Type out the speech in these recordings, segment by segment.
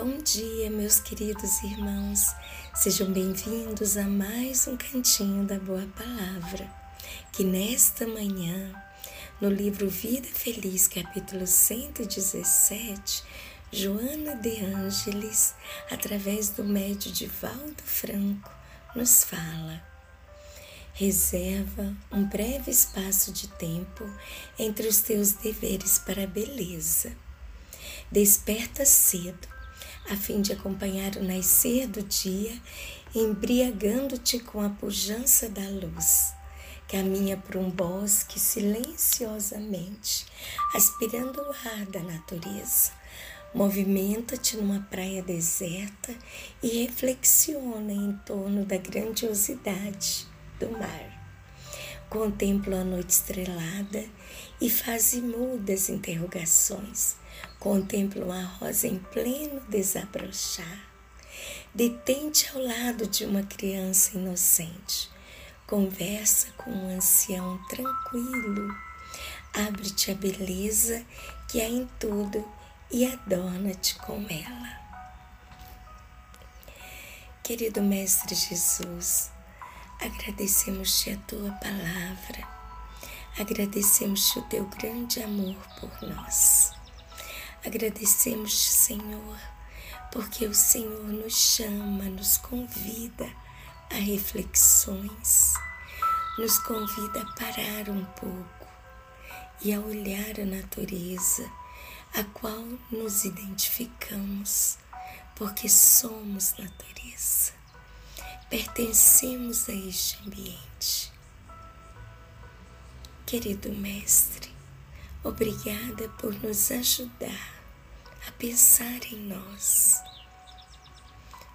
Bom dia, meus queridos irmãos. Sejam bem-vindos a mais um cantinho da Boa Palavra. Que nesta manhã, no livro Vida Feliz, capítulo 117, Joana de Ângeles, através do médio de Valdo Franco, nos fala: Reserva um breve espaço de tempo entre os teus deveres para a beleza. Desperta cedo a fim de acompanhar o nascer do dia, embriagando-te com a pujança da luz. Caminha por um bosque silenciosamente, aspirando o ar da natureza. Movimenta-te numa praia deserta e reflexiona em torno da grandiosidade do mar. Contempla a noite estrelada e faz mudas interrogações Contemplo a rosa em pleno desabrochar. Detente ao lado de uma criança inocente. Conversa com um ancião tranquilo. Abre-te a beleza que há em tudo e adorna-te com ela. Querido Mestre Jesus, agradecemos-te a tua palavra, agradecemos-te o teu grande amor por nós. Agradecemos, Senhor, porque o Senhor nos chama, nos convida a reflexões, nos convida a parar um pouco e a olhar a natureza a qual nos identificamos, porque somos natureza, pertencemos a este ambiente. Querido Mestre, Obrigada por nos ajudar a pensar em nós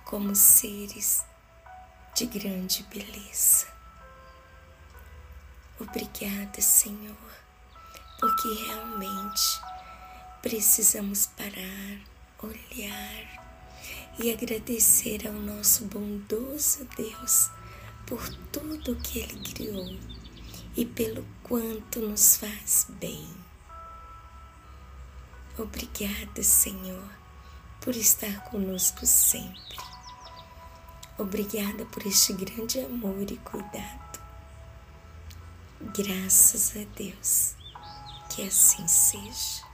como seres de grande beleza. Obrigada, Senhor, porque realmente precisamos parar, olhar e agradecer ao nosso bondoso Deus por tudo que Ele criou e pelo quanto nos faz bem. Obrigada, Senhor, por estar conosco sempre. Obrigada por este grande amor e cuidado. Graças a Deus, que assim seja.